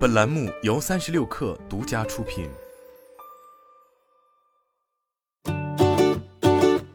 本栏目由三十六氪独家出品。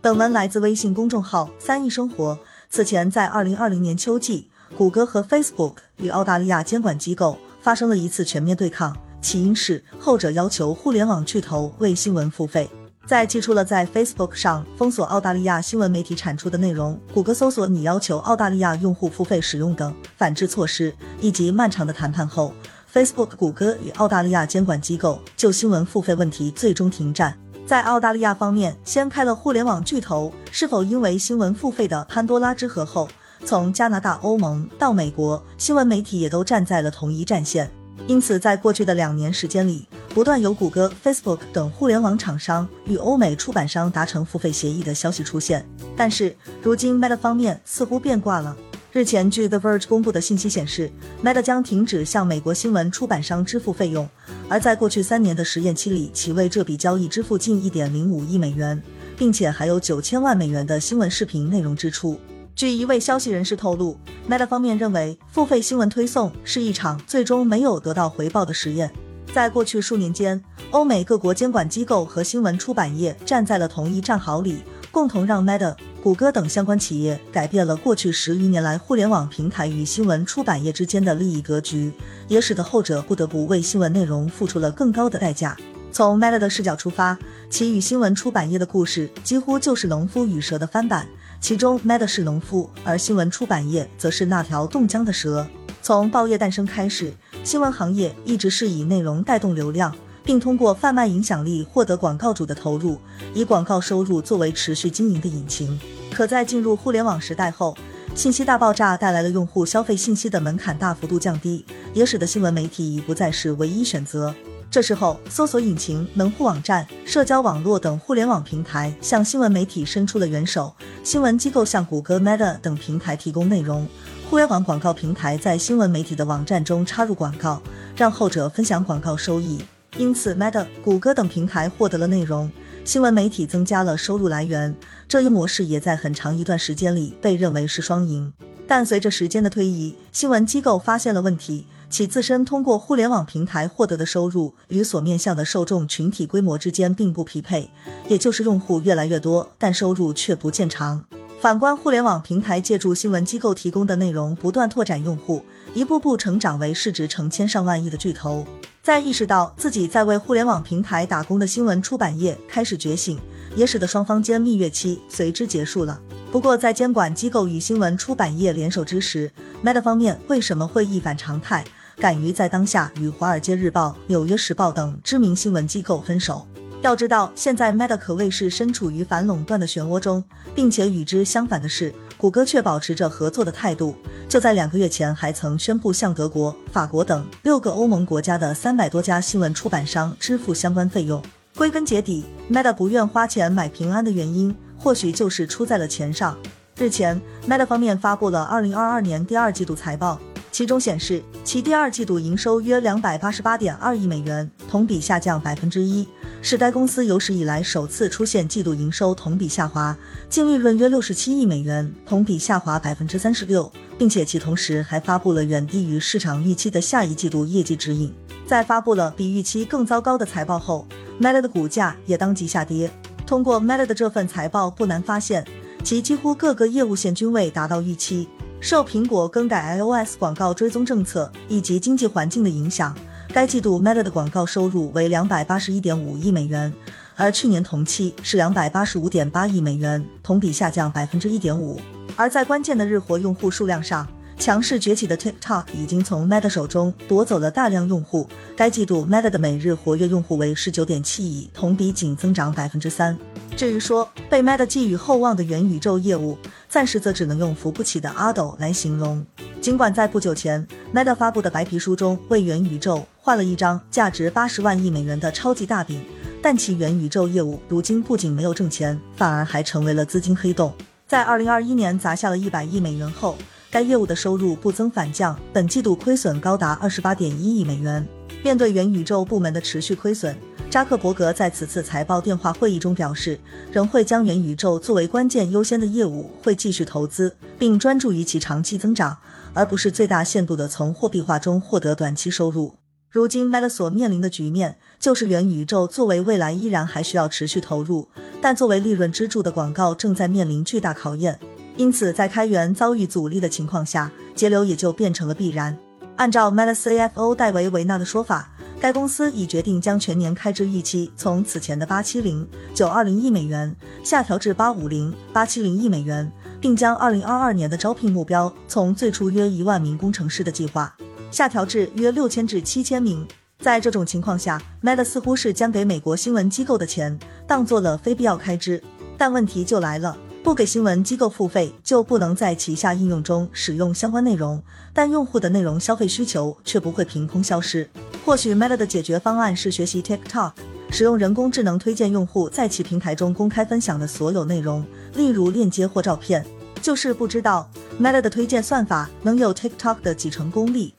本文来自微信公众号“三亿生活”。此前，在二零二零年秋季，谷歌和 Facebook 与澳大利亚监管机构发生了一次全面对抗，起因是后者要求互联网巨头为新闻付费。在寄出了在 Facebook 上封锁澳大利亚新闻媒体产出的内容，谷歌搜索你要求澳大利亚用户付费使用等反制措施，以及漫长的谈判后，Facebook、谷歌与澳大利亚监管机构就新闻付费问题最终停战。在澳大利亚方面，掀开了互联网巨头是否因为新闻付费的潘多拉之盒后，从加拿大、欧盟到美国，新闻媒体也都站在了同一战线。因此，在过去的两年时间里，不断有谷歌、Facebook 等互联网厂商与欧美出版商达成付费协议的消息出现。但是，如今 Meta 方面似乎变卦了。日前，据 The Verge 公布的信息显示，Meta 将停止向美国新闻出版商支付费用，而在过去三年的实验期里，其为这笔交易支付近一点零五亿美元，并且还有九千万美元的新闻视频内容支出。据一位消息人士透露，Meta 方面认为付费新闻推送是一场最终没有得到回报的实验。在过去数年间，欧美各国监管机构和新闻出版业站在了同一战壕里，共同让 Meta、谷歌等相关企业改变了过去十余年来互联网平台与新闻出版业之间的利益格局，也使得后者不得不为新闻内容付出了更高的代价。从 Meta 的视角出发，其与新闻出版业的故事几乎就是农夫与蛇的翻版。其中，Meta 是农夫，而新闻出版业则是那条冻僵的蛇。从报业诞生开始，新闻行业一直是以内容带动流量，并通过贩卖影响力获得广告主的投入，以广告收入作为持续经营的引擎。可在进入互联网时代后，信息大爆炸带来了用户消费信息的门槛大幅度降低，也使得新闻媒体已不再是唯一选择。这时候，搜索引擎、门户网站、社交网络等互联网平台向新闻媒体伸出了援手。新闻机构向谷歌、Meta 等平台提供内容，互联网广告平台在新闻媒体的网站中插入广告，让后者分享广告收益。因此，Meta、谷歌等平台获得了内容，新闻媒体增加了收入来源。这一模式也在很长一段时间里被认为是双赢。但随着时间的推移，新闻机构发现了问题。其自身通过互联网平台获得的收入与所面向的受众群体规模之间并不匹配，也就是用户越来越多，但收入却不见长。反观互联网平台借助新闻机构提供的内容不断拓展用户，一步步成长为市值成千上万亿的巨头。在意识到自己在为互联网平台打工的新闻出版业开始觉醒，也使得双方间蜜月期随之结束了。不过，在监管机构与新闻出版业联手之时，Meta 方面为什么会一反常态，敢于在当下与《华尔街日报》《纽约时报》等知名新闻机构分手？要知道，现在 Meta 可谓是身处于反垄断的漩涡中，并且与之相反的是，谷歌却保持着合作的态度。就在两个月前，还曾宣布向德国、法国等六个欧盟国家的三百多家新闻出版商支付相关费用。归根结底，Meta 不愿花钱买平安的原因。或许就是出在了钱上。日前，Meta 方面发布了二零二二年第二季度财报，其中显示其第二季度营收约两百八十八点二亿美元，同比下降百分之一，是该公司有史以来首次出现季度营收同比下滑。净利润约六十七亿美元，同比下滑百分之三十六，并且其同时还发布了远低于市场预期的下一季度业绩指引。在发布了比预期更糟糕的财报后，Meta 的股价也当即下跌。通过 Meta 的这份财报，不难发现，其几乎各个业务线均未达到预期。受苹果更改 iOS 广告追踪政策以及经济环境的影响，该季度 Meta 的广告收入为两百八十一点五亿美元，而去年同期是两百八十五点八亿美元，同比下降百分之一点五。而在关键的日活用户数量上，强势崛起的 TikTok 已经从 Meta 手中夺走了大量用户。该季度 Meta 的每日活跃用户为十九点七亿，同比仅增长百分之三。至于说被 Meta 寄予厚望的元宇宙业务，暂时则只能用扶不起的阿斗来形容。尽管在不久前 Meta 发布的白皮书中为元宇宙画了一张价值八十万亿美元的超级大饼，但其元宇宙业务如今不仅没有挣钱，反而还成为了资金黑洞。在二零二一年砸下了一百亿美元后。该业务的收入不增反降，本季度亏损高达二十八点一亿美元。面对元宇宙部门的持续亏损，扎克伯格在此次财报电话会议中表示，仍会将元宇宙作为关键优先的业务，会继续投资，并专注于其长期增长，而不是最大限度地从货币化中获得短期收入。如今 Meta 所面临的局面就是元宇宙作为未来依然还需要持续投入，但作为利润支柱的广告正在面临巨大考验。因此，在开源遭遇阻力的情况下，节流也就变成了必然。按照 Meta CFO 戴维维纳的说法，该公司已决定将全年开支预期从此前的八七零九二零亿美元下调至八五零八七零亿美元，并将二零二二年的招聘目标从最初约一万名工程师的计划下调至约六千至七千名。在这种情况下，Meta 似乎是将给美国新闻机构的钱当做了非必要开支，但问题就来了。不给新闻机构付费，就不能在旗下应用中使用相关内容，但用户的内容消费需求却不会凭空消失。或许 Meta 的解决方案是学习 TikTok，使用人工智能推荐用户在其平台中公开分享的所有内容，例如链接或照片。就是不知道 Meta 的推荐算法能有 TikTok 的几成功力。